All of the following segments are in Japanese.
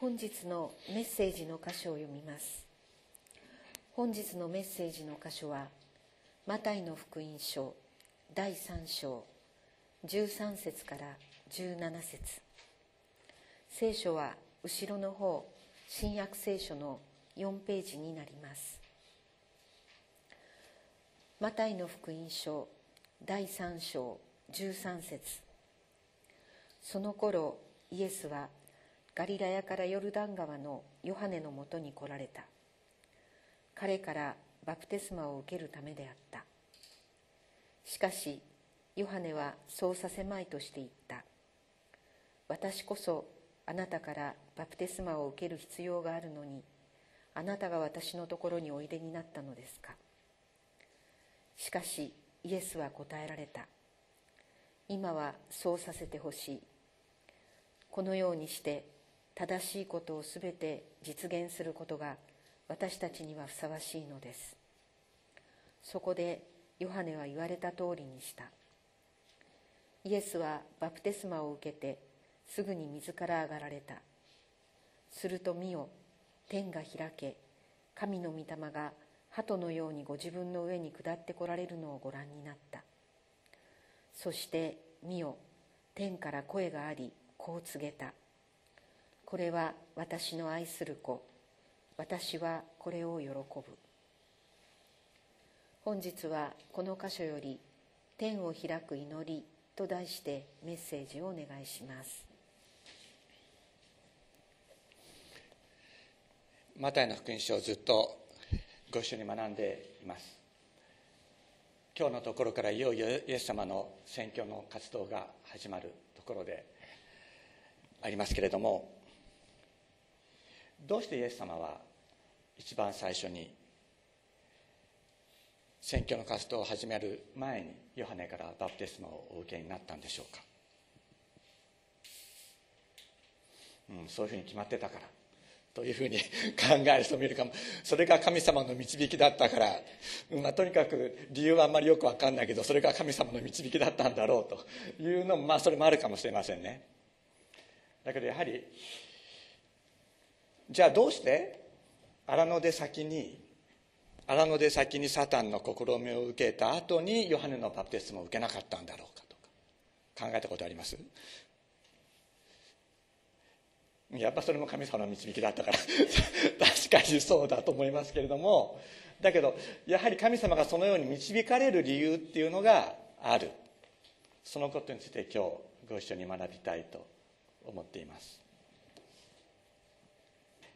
本日のメッセージの箇所を読みます。本日のメッセージの箇所はマタイの福音書第3章13節から17節。聖書は後ろの方新約聖書の4ページになります。マタイの福音書第3章13節。その頃イエスはガリラヤからヨルダン川のヨハネのもとに来られた。彼からバプテスマを受けるためであった。しかしヨハネはそうさせまいとして言った。私こそあなたからバプテスマを受ける必要があるのにあなたが私のところにおいでになったのですか。しかしイエスは答えられた。今はそうさせてほしい。このようにして正しいことをすべて実現することが私たちにはふさわしいのです。そこでヨハネは言われた通りにした。イエスはバプテスマを受けてすぐに水から上がられた。すると見よ天が開け神の御霊が鳩のようにご自分の上に下ってこられるのをご覧になった。そして見よ天から声がありこう告げた。これは私の愛する子。私はこれを喜ぶ。本日はこの箇所より「天を開く祈り」と題してメッセージをお願いします。マタイの福音書をずっとご一緒に学んでいます。今日のところからいよいよイエス様の宣教の活動が始まるところでありますけれどもどうしてイエス様は一番最初に選挙の活動を始める前にヨハネからバプテスマをお受けになったんでしょうか、うん、そういうふうに決まってたからというふうに考える人もいるかも。それが神様の導きだったから、まあ、とにかく理由はあんまりよく分かんないけどそれが神様の導きだったんだろうというのもまあそれもあるかもしれませんね。だけどやはりじゃあどうして？荒野で先に荒野で先にサタンの試みを受けた後にヨハネのバプテスマを受けなかったんだろうかとか考えたことあります？やっぱそれも神様の導きだったから 確かにそうだと思いますけれどもだけどやはり神様がそのように導かれる理由っていうのがある。そのことについて今日ご一緒に学びたいと思っています。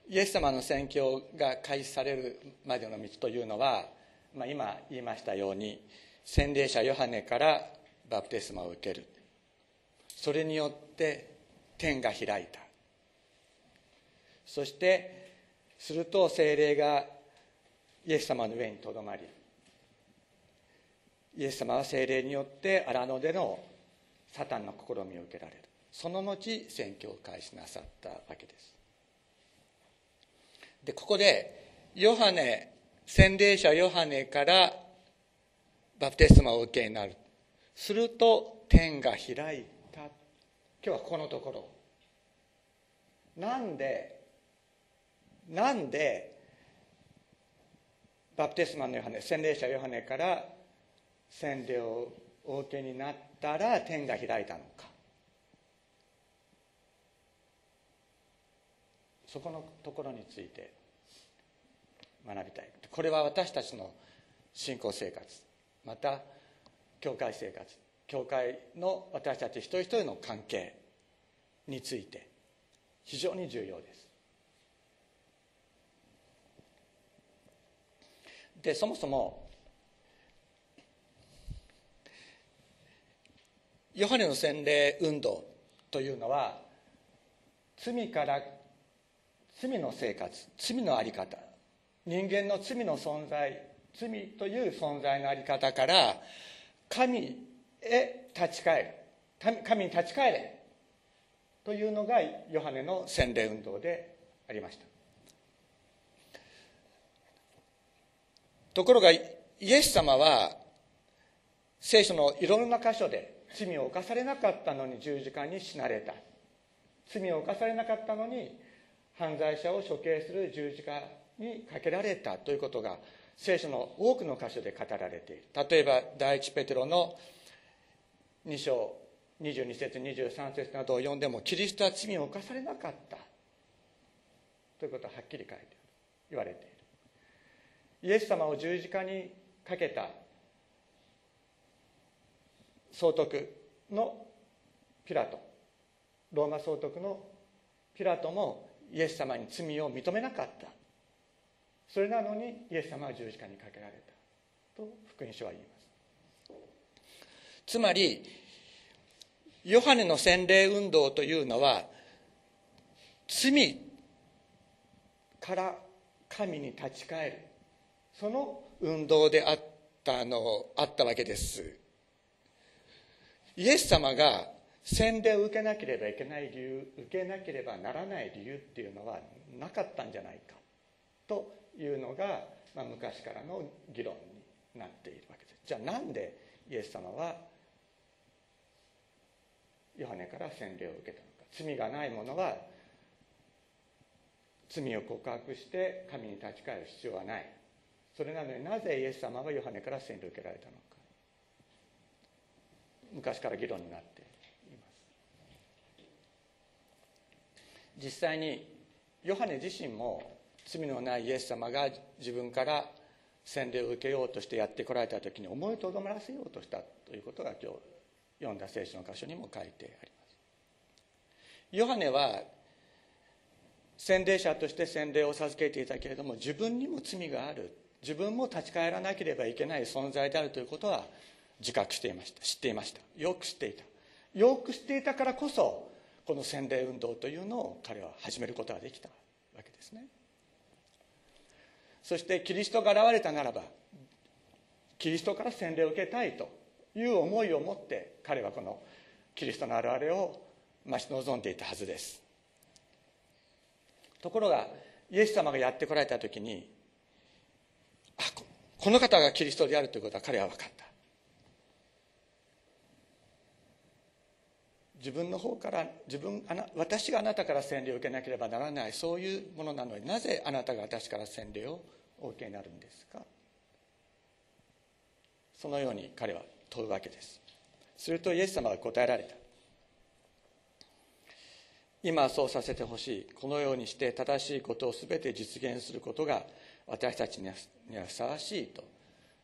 イエス様の宣教が開始されるまでの道というのは、まあ、今言いましたように洗礼者ヨハネからバプテスマを受ける。それによって天が開いた。そしてすると精霊がイエス様の上にとどまりイエス様は精霊によって荒野でのサタンの試みを受けられる。その後宣教を開始なさったわけです。でここでヨハネ洗礼者ヨハネからバプテスマを受けになる。すると天が開いた。今日はここのところ。なんでなんでバプテスマのヨハネ洗礼者ヨハネから洗礼をお受けになったら天が開いたのか。そこのところについて学びたい。これは私たちの信仰生活。また教会生活。教会の私たち一人一人の関係について非常に重要です。でそもそもヨハネの洗礼運動というのは罪から罪の生活罪の在り方。人間の罪の存在罪という存在の在り方から神へ立ち返る。神に立ち返れ。というのがヨハネの洗礼運動でありました。ところがイエス様は聖書のいろんな箇所で罪を犯されなかったのに十字架に死なれた。罪を犯されなかったのに犯罪者を処刑する十字架にかけられたということが聖書の多くの箇所で語られている。例えば第一ペテロの2章22節23節などを読んでもキリストは罪を犯されなかったということははっきり書いて言われている。イエス様を十字架にかけた総督のピラト。ローマ総督のピラトもイエス様に罪を認めなかった。それなのにイエス様は十字架にかけられた。と福音書は言います。つまりヨハネの洗礼運動というのは罪から神に立ち返る。その運動であったのあったわけです。イエス様が洗礼を受けなければいけない理由受けなければならない理由っていうのはなかったんじゃないかというのが、まあ、昔からの議論になっているわけです。じゃあなんでイエス様はヨハネから洗礼を受けたのか。罪がない者は罪を告白して神に立ち返る必要はない。それなのになぜイエス様はヨハネから洗礼を受けられたのか。昔から議論になっています実際にヨハネ自身も罪のないイエス様が自分から洗礼を受けようとしてやってこられた時に思いとどまらせようとしたということが今日読んだ聖書の箇所にも書いてあります。ヨハネは洗礼者として洗礼を授けていたけれども自分にも罪がある。自分も立ち返らなければいけない存在であるということは自覚していました。知っていました。よく知っていた。よく知っていたからこそこの洗礼運動というのを彼は始めることができたわけですね。そしてキリストが現れたならばキリストから洗礼を受けたいという思いを持って彼はこのキリストの現れを待ち望んでいたはずです。ところがイエス様がやってこられた時にあこの方がキリストであるということは彼は分かった。自分の方から自分あな私があなたから洗礼を受けなければならないそういうものなのになぜあなたが私から洗礼をお受けになるんですか？そのように彼は問うわけです。するとイエス様は答えられた。今そうさせてほしい。このようにして正しいことを全て実現することが私たちにはふさわしいと、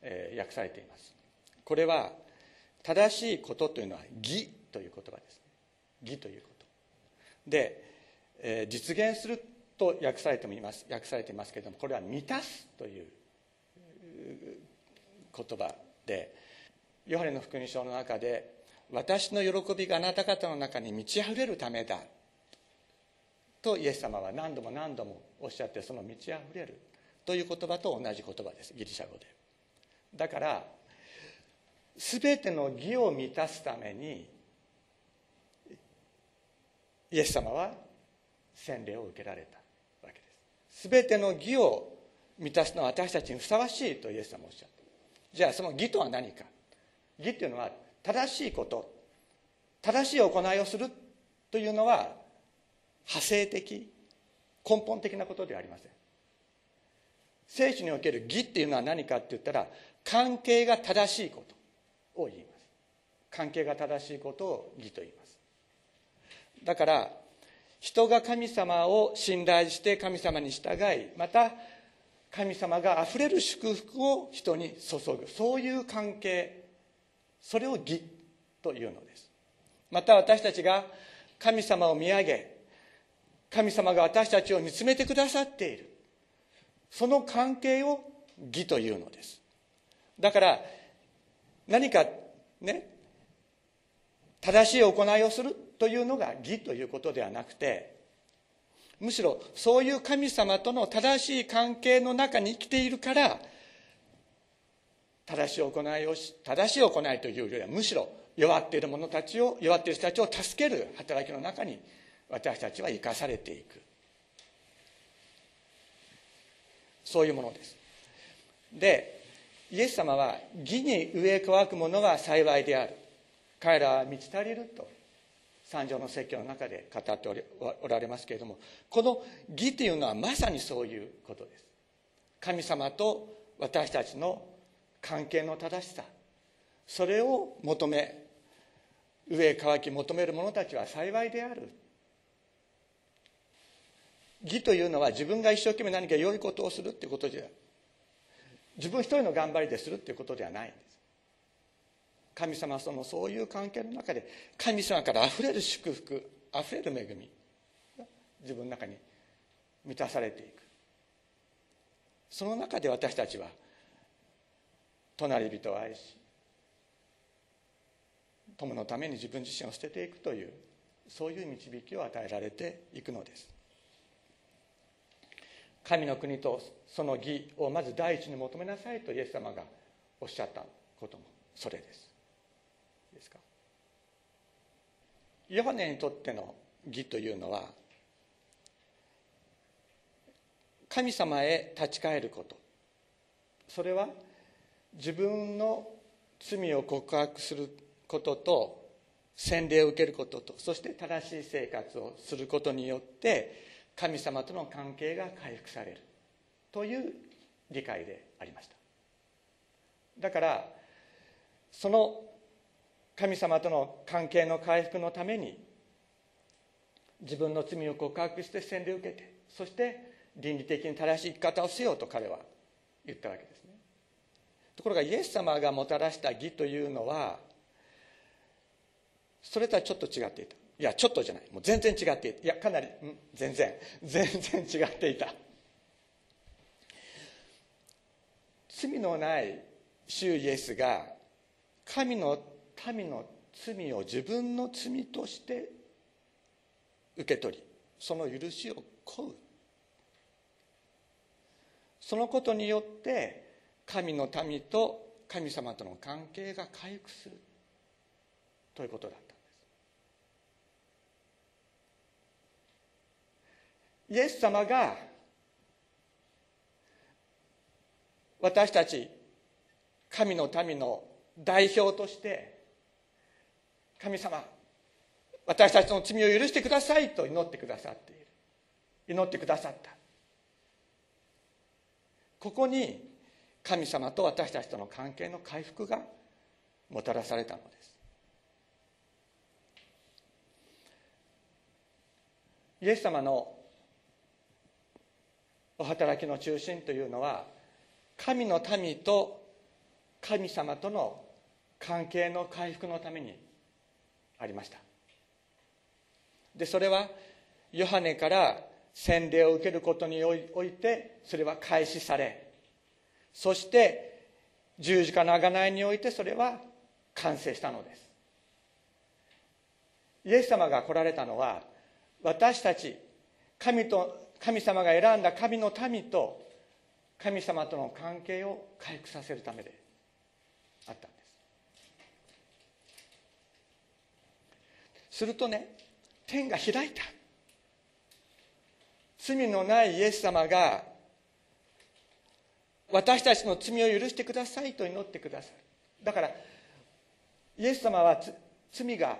えー、訳されています。これは正しいことというのは義という言葉です。義ということ。で、えー、実現すると訳されてもいます。訳されていますけれどもこれは満たすという言葉でヨハネの福音書の中で私の喜びがあなた方の中に満ち溢れるためだとイエス様は何度も何度もおっしゃってその満ち溢れるという言葉と同じ言葉です。ギリシャ語で。だから全ての義を満たすためにイエス様は洗礼を受けられたわけです。全ての義を満たすのは私たちにふさわしいとイエス様おっしゃったじゃあその義とは何か。義っていうのは正しいこと。正しい行いをするというのは派生的根本的なことではありません。聖書における義っていうのは何かって言ったら関係が正しいことを言います。関係が正しいことを義と言います。だから人が神様を信頼して神様に従いまた神様があふれる祝福を人に注ぐ。そういう関係。それを義というのです。また私たちが神様を見上げ神様が私たちを見つめてくださっている。その関係を義というのです。だから何かね正しい行いをする。というのが義ということではなくてむしろそういう神様との正しい関係の中に生きているから正しい行いをし正しい行いというよりはむしろ弱っている者たちを弱っている人たちを助ける働きの中に私たちは生かされていく。そういうものです。でイエス様は義に植え乾く者が幸いである。彼らは満ち足りると。三条の説教の中で語っておられますけれどもこの義というのはまさにそういうことです。神様と私たちの関係の正しさそれを求め上へ乾き求める者たちは幸いである。義というのは自分が一生懸命何か良いことをするっていうことじゃ自分一人の頑張りでするっていうことではないんです。神様そのそういう関係の中で神様からあふれる祝福あふれる恵み自分の中に満たされていく。その中で私たちは隣人を愛し友のために自分自身を捨てていくというそういう導きを与えられていくのです。神の国とその義をまず第一に求めなさいとイエス様がおっしゃったこともそれですかヨハネにとっての義というのは神様へ立ち返ること。それは自分の罪を告白することと洗礼を受けることとそして正しい生活をすることによって神様との関係が回復される。という理解でありました。だからその神様との関係の回復のために自分の罪を告白して洗礼を受けてそして倫理的に正しい生き方をしようと彼は言ったわけですね。ところがイエス様がもたらした義というのはそれとはちょっと違っていた。いやちょっとじゃない。もう全然違っていた。いやかなり、ん、全然。全然違っていた。罪のない主イエスが神の民の罪を自分の罪として受け取りその許しを請う。そのことによって神の民と神様との関係が回復する。ということだったんです。イエス様が私たち神の民の代表として神様私たちの罪を許してくださいと祈ってくださっている。祈ってくださった。ここに神様と私たちとの関係の回復がもたらされたのです。イエス様のお働きの中心というのは神の民と神様との関係の回復のためにありました。でそれはヨハネから洗礼を受けることにおいてそれは開始されそして十字架の贖いにおいてそれは完成したのです。イエス様が来られたのは私たち神と神様が選んだ神の民と神様との関係を回復させるためであった。するとね天が開いた。罪のないイエス様が私たちの罪を許してくださいと祈ってくださる。だからイエス様は罪が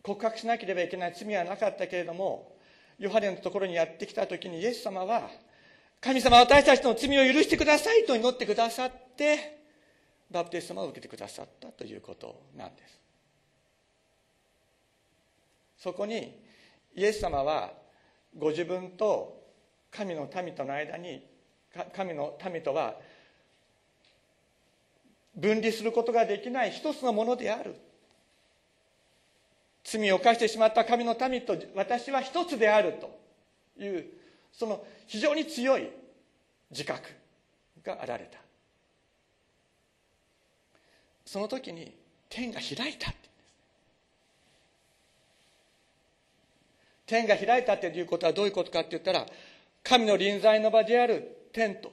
告白しなければいけない。罪はなかったけれどもヨハネのところにやってきた時にイエス様は神様私たちの罪を許してくださいと祈ってくださってバプテスマを受けてくださったということなんです。そこにイエス様はご自分と神の民との間に神の民とは分離することができない一つのものである。罪を犯してしまった神の民と私は一つであるというその非常に強い自覚があられた。その時に天が開いた。天が開いたということはどういうことかって言ったら神の臨在の場である天と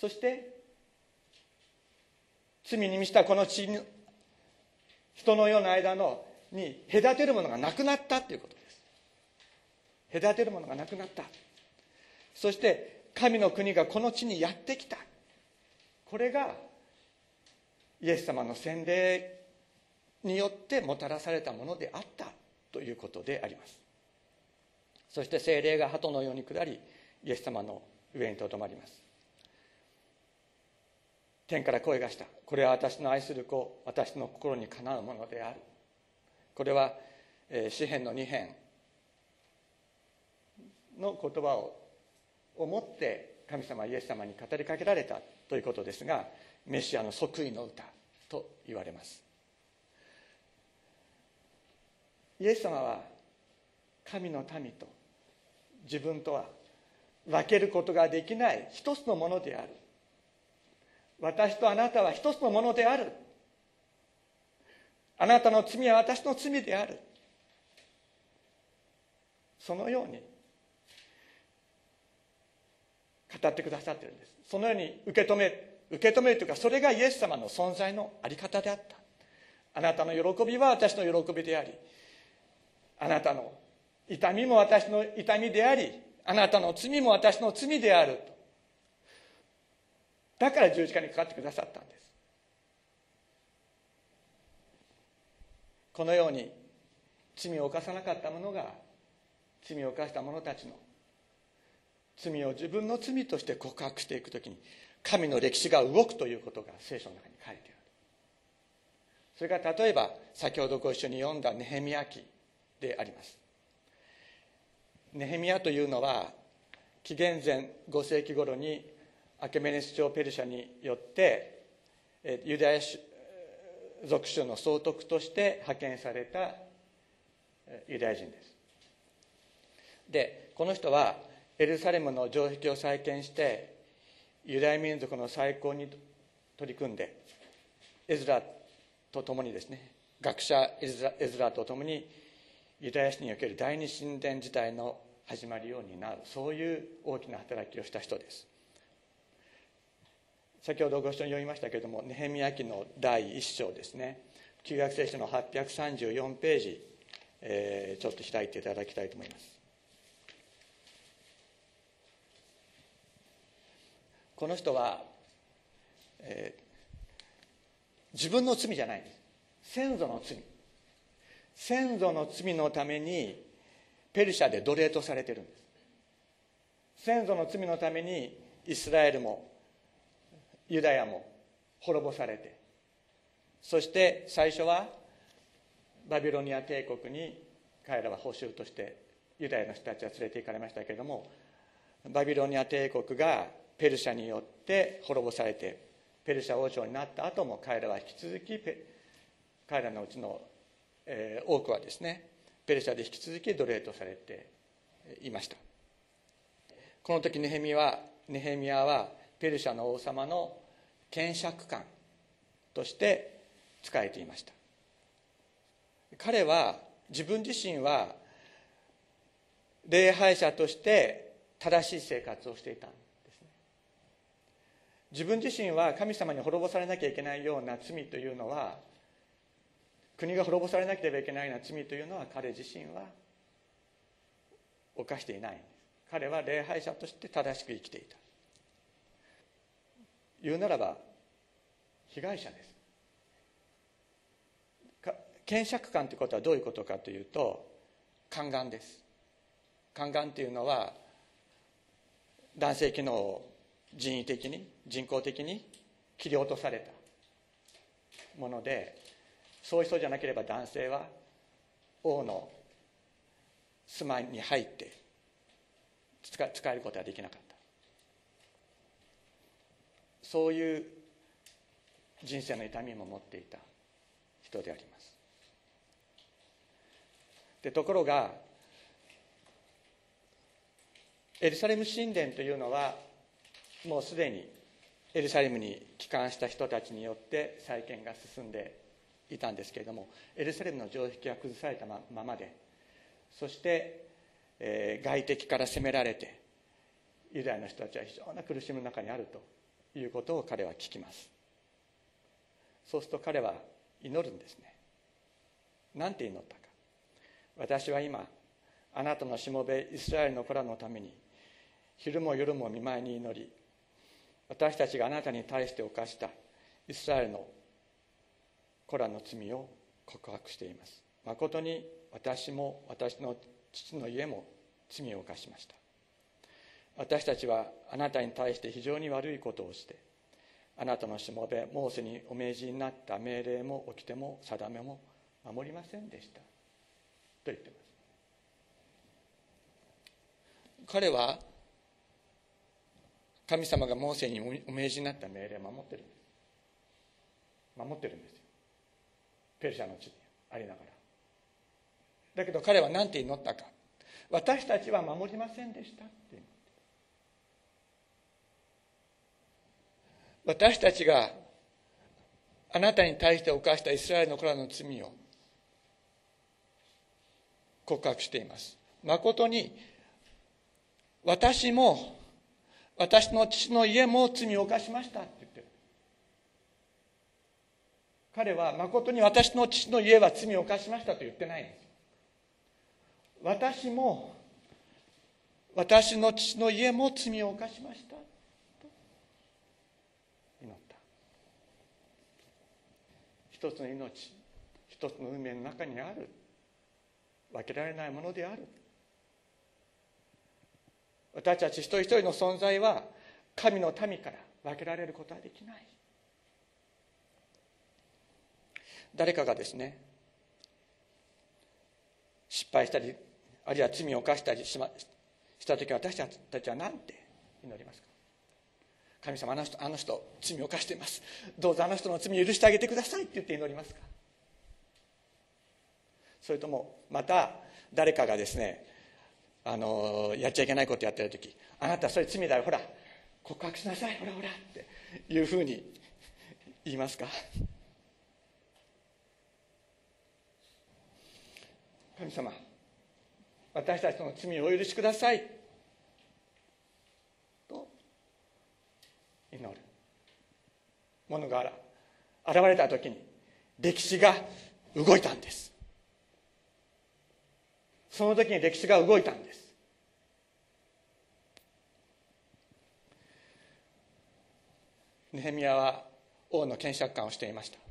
そして罪に満ちたこの地人の世の間のに隔てるものがなくなったということです。隔てるものがなくなった。そして神の国がこの地にやってきた。これがイエス様の洗礼によってもたらされたものであったということであります。そして精霊が鳩のように下りイエス様の上にとどまります。天から声がした。これは私の愛する子私の心にかなうものである。これは、えー、詩篇の2編の言葉を思って神様イエス様に語りかけられたということですがメシアの即位の歌と言われます。イエス様は神の民と自分とは分けることができない一つのものである。私とあなたは一つのものである。あなたの罪は私の罪である。そのように語ってくださってるんです。そのように受け止め受け止めるというかそれがイエス様の存在のあり方であった。あなたの喜びは私の喜びでありあなたの痛みも私の痛みでありあなたの罪も私の罪である。だから十字架にかかってくださったんです。このように罪を犯さなかった者が罪を犯した者たちの罪を自分の罪として告白していくときに神の歴史が動くということが聖書の中に書いてある。それから例えば先ほどご一緒に読んだネヘミヤ記であります。ネヘミヤというのは紀元前5世紀頃にアケメネス朝ペルシャによってユダヤ属州の総督として派遣されたユダヤ人です。でこの人はエルサレムの城壁を再建してユダヤ民族の再興に取り組んでエズラと共にですね学者エズラと共にユダヤ史における第二神殿時代の始まりを担うそういう大きな働きをした人です。先ほどご一緒に読みましたけれどもネヘミヤ記の第1章ですね。旧約聖書の834ページ、えー、ちょっと開いていただきたいと思います。この人は、えー、自分の罪じゃない。です先祖の罪。先祖の罪のためにペルシャで奴隷とされてるんです。先祖の罪のためにイスラエルもユダヤも滅ぼされてそして最初はバビロニア帝国に彼らは報酬としてユダヤの人たちは連れて行かれましたけれどもバビロニア帝国がペルシャによって滅ぼされてペルシャ王朝になった後も彼らは引き続き彼らのうちのえー、多くはですねペルシャで引き続き奴隷とされていました。この時ネヘミはネヘミヤはペルシャの王様の検釈官として仕えていました。彼は自分自身は礼拝者として正しい生活をしていたんですね。自分自身は神様に滅ぼされなきゃいけないような罪というのは国が滅ぼされなければいけないような罪というのは彼自身は犯していない。んです彼は礼拝者として正しく生きていた。言うならば被害者です。検釈官ということはどういうことかというと宦官です。宦官というのは男性機能を人為的に人工的に切り落とされたものでそういう人じゃなければ男性は王の住まいに入って使えることはできなかった。そういう人生の痛みも持っていた人であります。でところがエルサレム神殿というのはもうすでにエルサレムに帰還した人たちによって再建が進んでいたんですけれどもエルサレムの城壁は崩されたままでそして、えー、外敵から攻められてユダヤの人たちは非常な苦しみの中にあるということを彼は聞きます。そうすると彼は祈るんですね。なんて祈ったか。私は今あなたのしもべイスラエルの子らのために昼も夜も見舞いに祈り私たちがあなたに対して犯したイスラエルの子らの罪を告白しています。誠に私も私の父の家も罪を犯しました。私たちはあなたに対して非常に悪いことをしてあなたのしもべモーセにお命じになった命令も掟も定めも守りませんでした。と言ってます。彼は神様がモーセにお命じになった命令を守ってるんです。守ってるんです。ペルシャの地にありながら。だけど彼は何て祈ったか私たちは守りませんでしたって私たちがあなたに対して犯したイスラエルの子らの罪を告白しています誠に私も私の父の家も罪を犯しましたって。彼は誠に私の父の家は罪を犯しましたと言ってないんです。私も私の父の家も罪を犯しました。と祈った。一つの命一つの運命の中にある。分けられないものである。私たち一人一人の存在は神の民から分けられることはできない。誰かがですね失敗したりあるいは罪を犯したりし,、ま、した時私たちは何て祈りますか？神様あの人あの人罪を犯しています。どうぞあの人の罪を許してあげてくださいって言って祈りますか？それともまた誰かがですねあのやっちゃいけないことやってる時あなたそれ罪だよほら告白しなさいほらほらっていうふうに言いますか？神様私たちの罪をお許しください。と祈る。ものが現れた時に歴史が動いたんです。その時に歴史が動いたんです。ネヘミヤは王の検釈官をしていました。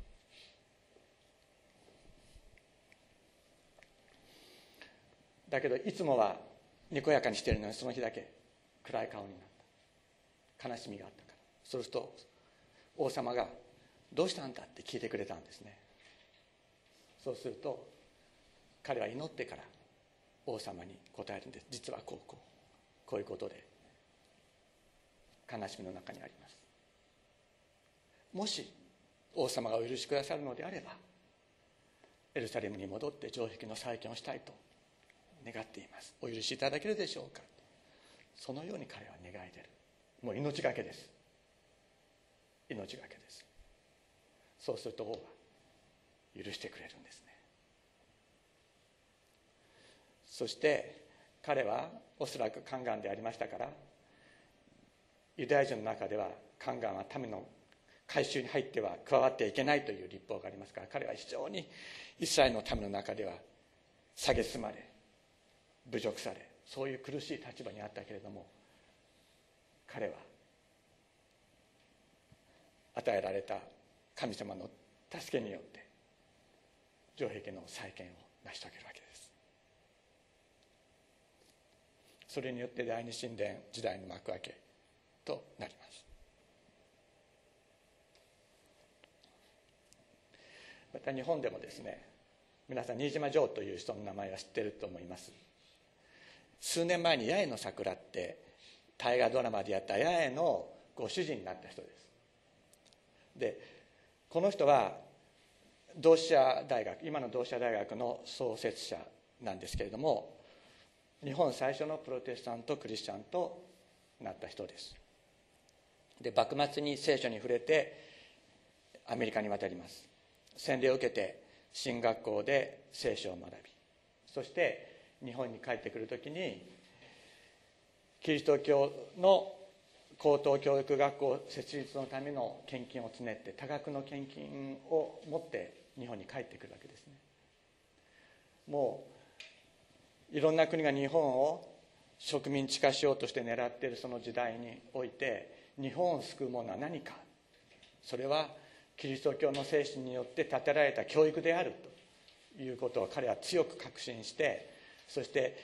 だけどいつもはにこやかにしているのにその日だけ暗い顔になった。悲しみがあったから。そうすると王様が「どうしたんだ?」って聞いてくれたんですね。そうすると彼は祈ってから王様に答えるんです。実はこうこう。こういうことで。悲しみの中にあります。もし王様がお許しくださるのであればエルサレムに戻って城壁の再建をしたいと願っています。お許しいただけるでしょうか。そのように彼は願い出る。もう命がけです。命がけです。そうすると王は許してくれるんですね。そして彼はおそらく宦官でありましたからユダヤ人の中では宦官は民の改宗に入っては加わってはいけないという立法がありますから彼は非常にイスラエルの民の中では蔑まれ侮辱されそういう苦しい立場にあったけれども彼は与えられた神様の助けによって城壁の再建を成し遂げるわけです。それによって第二神殿時代の幕開けとなります。また日本でもですね皆さん新島城という人の名前は知ってると思います。数年前に八重の桜って大河ドラマでやった八重のご主人になった人です。でこの人は同志社大学今の同志社大学の創設者なんですけれども日本最初のプロテスタントクリスチャンとなった人です。で幕末に聖書に触れてアメリカに渡ります。洗礼を受けて進学校で聖書を学びそして日本に帰ってくる時にキリスト教の高等教育学校設立のための献金を募って多額の献金を持って日本に帰ってくるわけですね。もういろんな国が日本を植民地化しようとして狙っているその時代において日本を救うものは何か。それはキリスト教の精神によって建てられた教育であるということを彼は強く確信してそして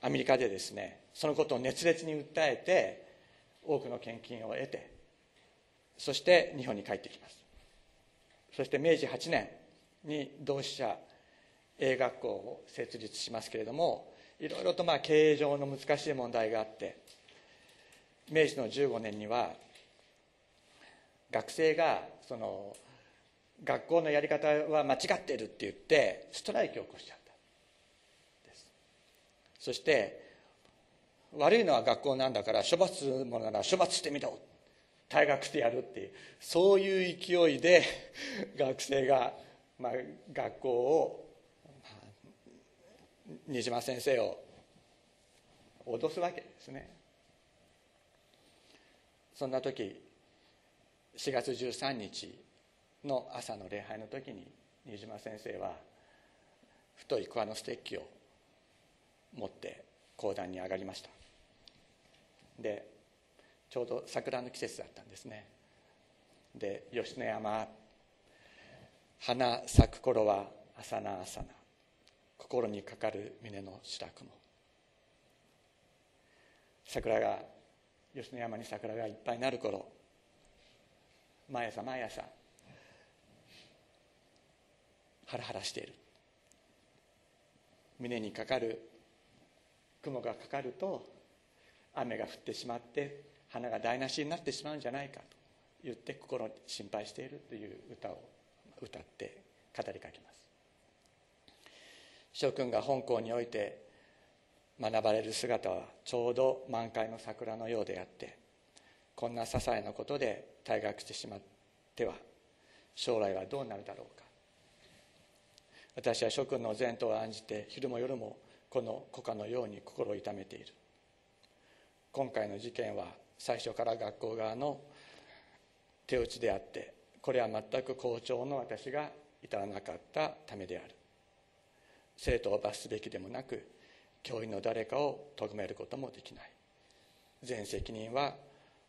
アメリカでですねそのことを熱烈に訴えて多くの献金を得てそして日本に帰ってきます。そして明治8年に同志社英学校を設立しますけれどもいろいろとまあ経営上の難しい問題があって明治の15年には学生がその学校のやり方は間違っているって言ってストライキを起こしちゃったですそして悪いのは学校なんだから処罰するものなら処罰してみろ。退学してやるっていうそういう勢いで学生が、まあ、学校を、まあ、新島先生を脅すわけですね。そんな時4月13日の朝の礼拝の時に新島先生は太い桑のステッキを持って講談に上がりました。でちょうど桜の季節だったんですね。で吉野山花咲く頃は朝な朝な心にかかる峰の白雲。桜が吉野山に桜がいっぱいになる頃毎朝毎朝ハラハラしている。胸にかかる雲がかかると雨が降ってしまって花が台無しになってしまうんじゃないかと言って心心配しているという歌を歌って語りかけます。諸君が本校において学ばれる姿はちょうど満開の桜のようであってこんな些細なことで退学してしまっては将来はどうなるだろうか。私は諸君の前途を案じて昼も夜もこの古家のように心を痛めている。今回の事件は最初から学校側の手打ちであってこれは全く校長の私が至らなかったためである。生徒を罰すべきでもなく教員の誰かを咎めることもできない。全責任は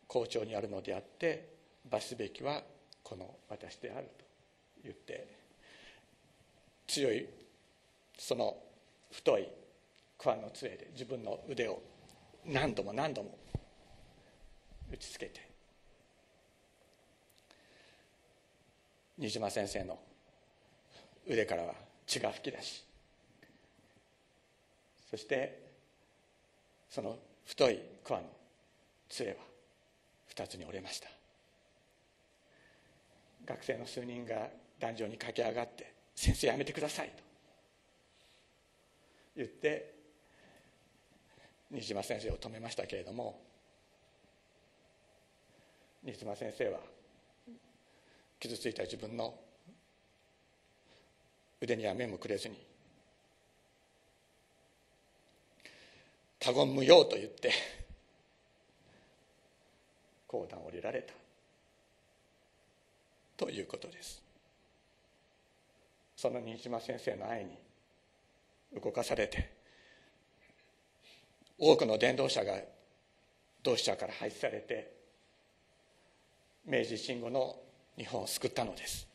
校長にあるのであって罰すべきはこの私であると言って強いその太い桑の杖で自分の腕を何度も何度も打ちつけて。新島先生の腕からは血が噴き出し。そしてその太い桑の杖は二つに折れました。学生の数人が壇上に駆け上がって先生やめてくださいと言って新島先生を止めましたけれども新島先生は傷ついた自分の腕には目もくれずに「他言無用」と言って講談を降りられたということです。その新島先生の愛に動かされて多くの伝道者が同志社から廃止されて明治維新後の日本を救ったのです。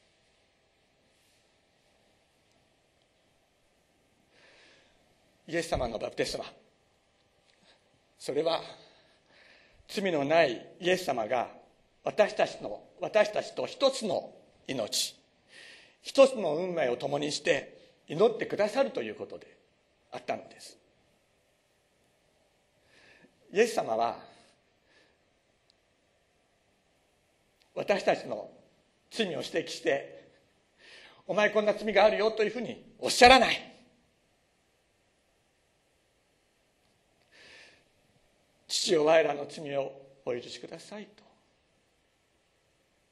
イエス様のバプテスマ。それは罪のないイエス様が私たちの私たちと一つの命一つの運命を共にして祈ってくださるということであったのです。イエス様は私たちの罪を指摘してお前こんな罪があるよというふうにおっしゃらない。父よ我らの罪をお許しくださいと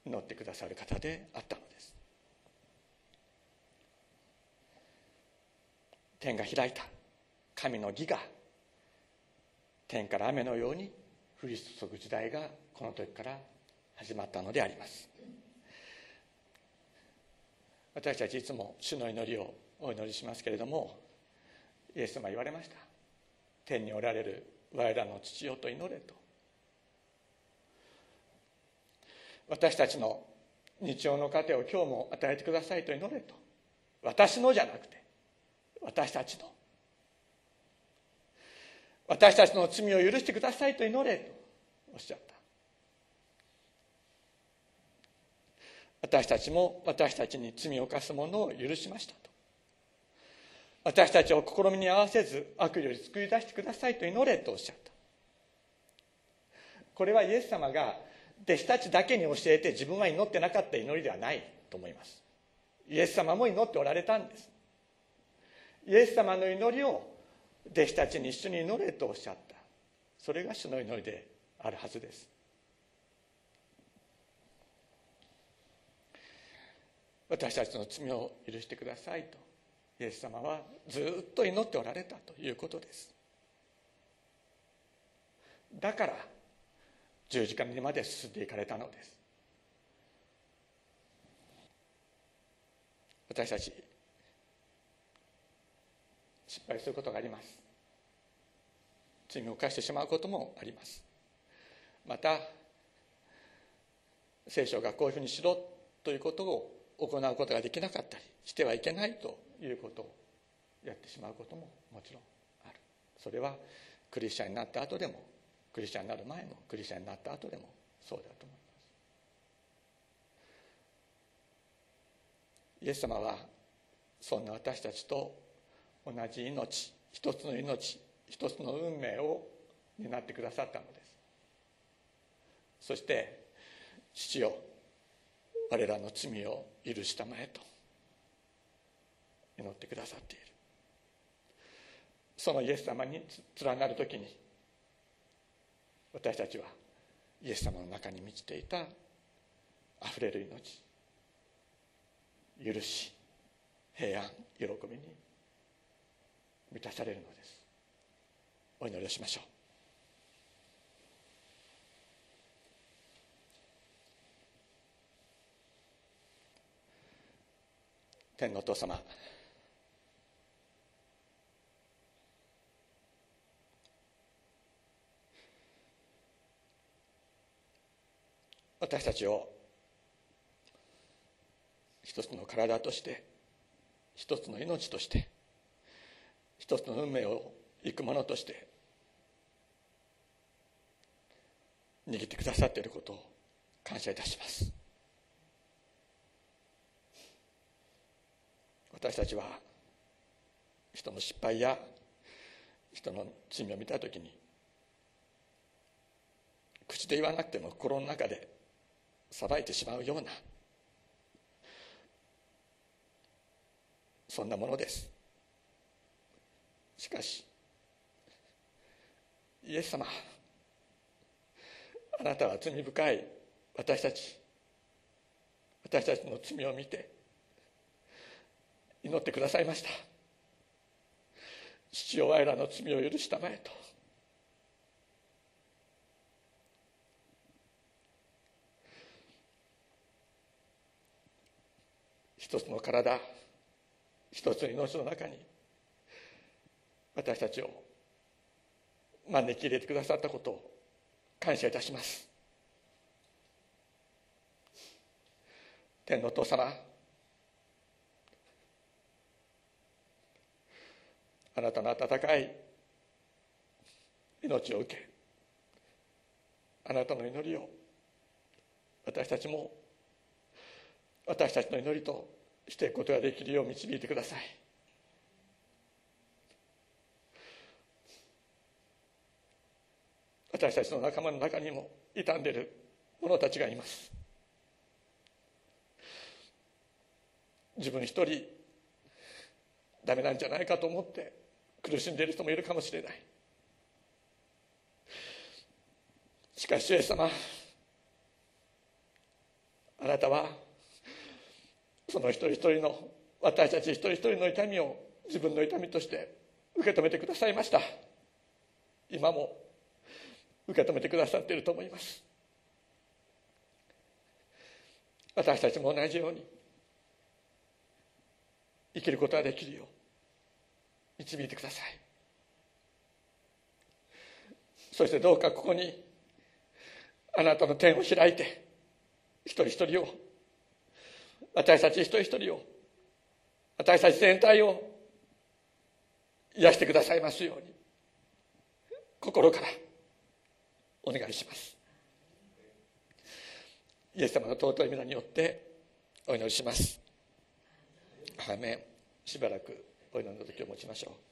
祈ってくださる方であったのです。天が開いた。神の義が天から雨のように降り注ぐ時代がこの時から始まったのであります。私たちいつも主の祈りをお祈りしますけれどもイエス様言われました。天におられる我らの父よと祈れと。私たちの日常の糧を今日も与えてくださいと祈れと。私のじゃなくて私たちの私たちの罪を許してくださいと祈れとおっしゃった。私たちも私たちに罪を犯す者を許しましたと。私たちを試みに合わせず悪より救い出してくださいと祈れとおっしゃった。これはイエス様が弟子たちだけに教えて自分は祈ってなかった祈りではないと思います。イエス様も祈っておられたんです。イエス様の祈りを弟子たちに一緒に祈れとおっしゃった。それが主の祈りであるはずです。私たちの罪を許してくださいとイエス様はずっと祈っておられたということです。だから十字架にまで進んでいかれたのです。私たち失敗することがあります。罪を犯してしまうこともあります。また聖書がこういうふうにしろということを行うことができなかったりしてはいけないということをやってしまうことももちろんある。それはクリスチャンになった後でもクリスチャンになる前もクリスチャンになった後でもそうだと思います。イエス様はそんな私たちと同じ命一つの命一つの運命を担ってくださったのです。そして父よ我らの罪を許したまえと祈ってくださっている。そのイエス様に連なる時に私たちはイエス様の中に満ちていたあふれる命許し平安喜びに満たされるのです。お祈りをしましょう。天のお父様私たちを一つの体として一つの命として一つの運命をいくものとして握ってくださっていることを感謝いたします。私たちは人の失敗や人の罪を見た時に口で言わなくても心の中で裁いてしまうようなそんなものです。しかしイエス様あなたは罪深い私たち私たちの罪を見て祈ってくださいました。父を我らの罪を許したまえと。一つの体一つの命の中に私たちを招き入れてくださったことを感謝いたします。天のお父様あなたの温かい命を受けあなたの祈りを私たちも私たちの祈りとしていくことができるよう導いてください。私たちの仲間の中にも傷んでる者たちがいます。自分一人ダメなんじゃないかと思って苦しんでいる人もいるかもしれない。しかしイエス様あなたはその一人一人の私たち一人一人の痛みを自分の痛みとして受け止めてくださいました。今も受け止めてくださっていると思います。私たちも同じように生きることができるよう導いてください。そしてどうかここにあなたの天を開いて一人一人を私たち一人一人を私たち全体を癒してくださいますように心からお願いします。イエス様の尊い皆によってお祈りします。アーしばらくお祈りの時を持ちましょう。